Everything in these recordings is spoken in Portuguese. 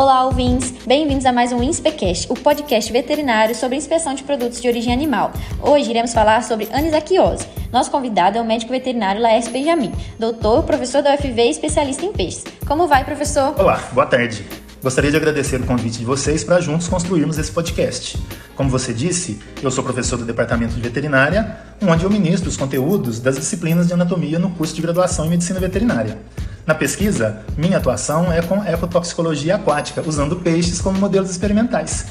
Olá, ouvintes! Bem-vindos a mais um INSPECast, o podcast veterinário sobre inspeção de produtos de origem animal. Hoje iremos falar sobre anisaquiose. Nosso convidado é o médico veterinário Laércio Benjamin, doutor, professor da UFV e especialista em peixes. Como vai, professor? Olá, boa tarde. Gostaria de agradecer o convite de vocês para juntos construirmos esse podcast. Como você disse, eu sou professor do Departamento de Veterinária, onde eu ministro os conteúdos das disciplinas de anatomia no curso de graduação em Medicina Veterinária. Na pesquisa, minha atuação é com ecotoxicologia aquática, usando peixes como modelos experimentais.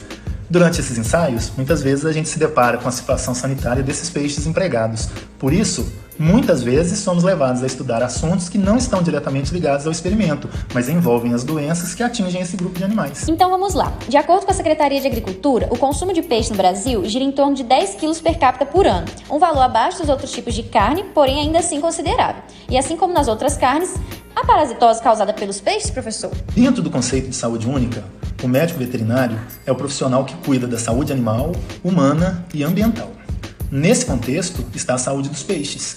Durante esses ensaios, muitas vezes a gente se depara com a situação sanitária desses peixes empregados. Por isso, muitas vezes somos levados a estudar assuntos que não estão diretamente ligados ao experimento, mas envolvem as doenças que atingem esse grupo de animais. Então vamos lá. De acordo com a Secretaria de Agricultura, o consumo de peixe no Brasil gira em torno de 10 quilos per capita por ano, um valor abaixo dos outros tipos de carne, porém ainda assim considerável. E assim como nas outras carnes, a parasitose causada pelos peixes, professor? Dentro do conceito de saúde única, o médico veterinário é o profissional que cuida da saúde animal, humana e ambiental. Nesse contexto está a saúde dos peixes.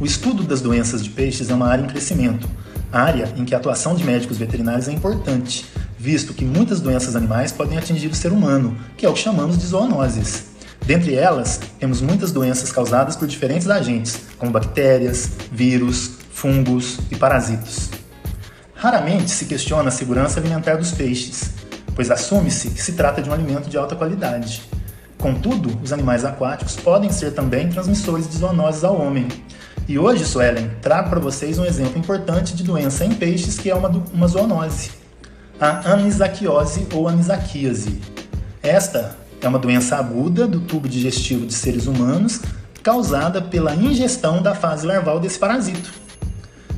O estudo das doenças de peixes é uma área em crescimento, área em que a atuação de médicos veterinários é importante, visto que muitas doenças animais podem atingir o ser humano, que é o que chamamos de zoonoses. Dentre elas, temos muitas doenças causadas por diferentes agentes, como bactérias, vírus, fungos e parasitos. Raramente se questiona a segurança alimentar dos peixes, pois assume-se que se trata de um alimento de alta qualidade. Contudo, os animais aquáticos podem ser também transmissores de zoonoses ao homem. E hoje, Suelen, trago para vocês um exemplo importante de doença em peixes que é uma, uma zoonose, a anisaquiose ou anisaquíase. Esta é uma doença aguda do tubo digestivo de seres humanos causada pela ingestão da fase larval desse parasito.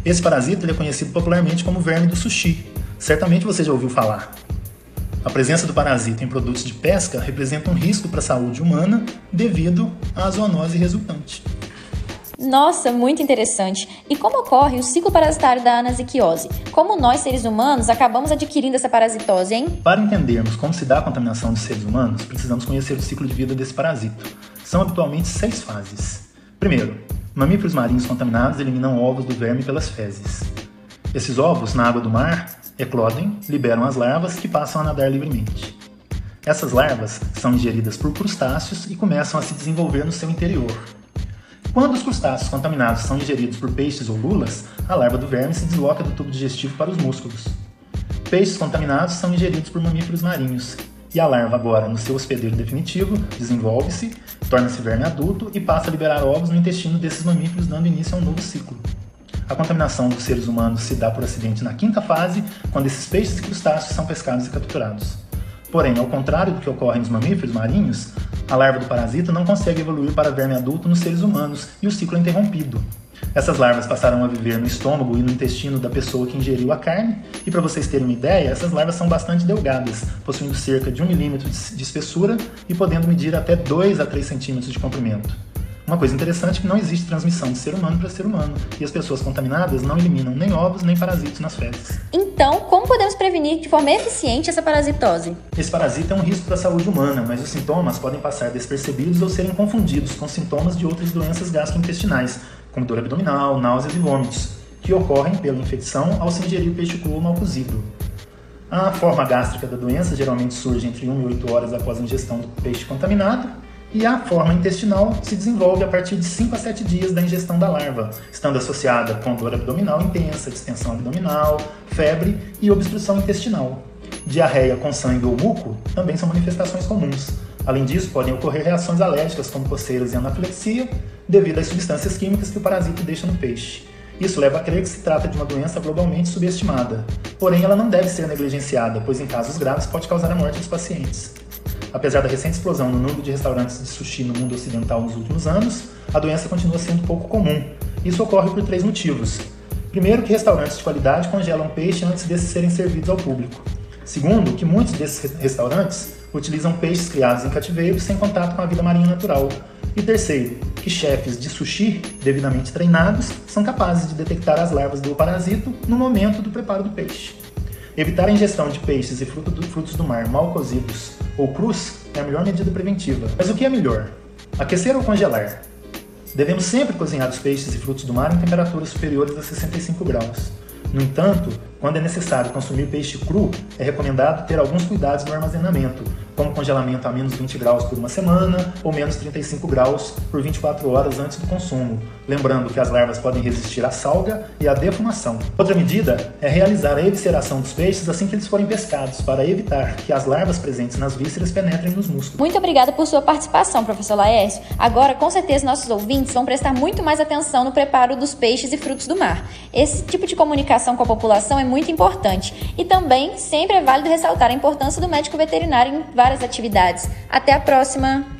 Esse parasita é conhecido popularmente como verme do sushi. Certamente você já ouviu falar. A presença do parasita em produtos de pesca representa um risco para a saúde humana devido à zoonose resultante. Nossa, muito interessante. E como ocorre o ciclo parasitário da anasiquiose? Como nós, seres humanos, acabamos adquirindo essa parasitose, hein? Para entendermos como se dá a contaminação de seres humanos, precisamos conhecer o ciclo de vida desse parasito. São habitualmente seis fases. Primeiro, mamíferos marinhos contaminados eliminam ovos do verme pelas fezes. Esses ovos, na água do mar, eclodem, liberam as larvas que passam a nadar livremente. Essas larvas são ingeridas por crustáceos e começam a se desenvolver no seu interior. Quando os crustáceos contaminados são ingeridos por peixes ou lulas, a larva do verme se desloca do tubo digestivo para os músculos. Peixes contaminados são ingeridos por mamíferos marinhos, e a larva, agora no seu hospedeiro definitivo, desenvolve-se, torna-se verme adulto e passa a liberar ovos no intestino desses mamíferos, dando início a um novo ciclo. A contaminação dos seres humanos se dá por acidente na quinta fase, quando esses peixes e crustáceos são pescados e capturados. Porém, ao contrário do que ocorre nos mamíferos marinhos, a larva do parasita não consegue evoluir para verme adulto nos seres humanos e o ciclo é interrompido. Essas larvas passarão a viver no estômago e no intestino da pessoa que ingeriu a carne, e para vocês terem uma ideia, essas larvas são bastante delgadas, possuindo cerca de 1 milímetro de espessura e podendo medir até 2 a 3 centímetros de comprimento. Uma coisa interessante é que não existe transmissão de ser humano para ser humano, e as pessoas contaminadas não eliminam nem ovos nem parasitos nas fezes. Então, como podemos prevenir de forma eficiente essa parasitose? Esse parasita é um risco para a saúde humana, mas os sintomas podem passar despercebidos ou serem confundidos com sintomas de outras doenças gastrointestinais, como dor abdominal, náuseas e vômitos, que ocorrem pela infecção ao se ingerir peixe cru mal cozido. A forma gástrica da doença geralmente surge entre 1 e 8 horas após a ingestão do peixe contaminado e a forma intestinal se desenvolve a partir de 5 a 7 dias da ingestão da larva, estando associada com dor abdominal intensa, distensão abdominal, febre e obstrução intestinal. Diarreia com sangue ou muco também são manifestações comuns. Além disso, podem ocorrer reações alérgicas como coceiras e anafilaxia, devido às substâncias químicas que o parasito deixa no peixe. Isso leva a crer que se trata de uma doença globalmente subestimada. Porém, ela não deve ser negligenciada, pois em casos graves pode causar a morte dos pacientes. Apesar da recente explosão no número de restaurantes de sushi no mundo ocidental nos últimos anos, a doença continua sendo pouco comum. Isso ocorre por três motivos. Primeiro, que restaurantes de qualidade congelam peixe antes desses serem servidos ao público. Segundo, que muitos desses restaurantes utilizam peixes criados em cativeiro sem contato com a vida marinha natural. E terceiro, que chefes de sushi devidamente treinados são capazes de detectar as larvas do parasito no momento do preparo do peixe. Evitar a ingestão de peixes e frutos do mar mal cozidos ou crus é a melhor medida preventiva. Mas o que é melhor? Aquecer ou congelar? Devemos sempre cozinhar os peixes e frutos do mar em temperaturas superiores a 65 graus. No entanto, quando é necessário consumir peixe cru, é recomendado ter alguns cuidados no armazenamento, como congelamento a menos 20 graus por uma semana ou menos 35 graus por 24 horas antes do consumo, lembrando que as larvas podem resistir à salga e à defumação. Outra medida é realizar a evisceração dos peixes assim que eles forem pescados, para evitar que as larvas presentes nas vísceras penetrem nos músculos. Muito obrigada por sua participação, professor Laércio. Agora, com certeza, nossos ouvintes vão prestar muito mais atenção no preparo dos peixes e frutos do mar. Esse tipo de comunicação com a população é muito importante e também sempre é válido ressaltar a importância do médico veterinário em várias atividades. Até a próxima!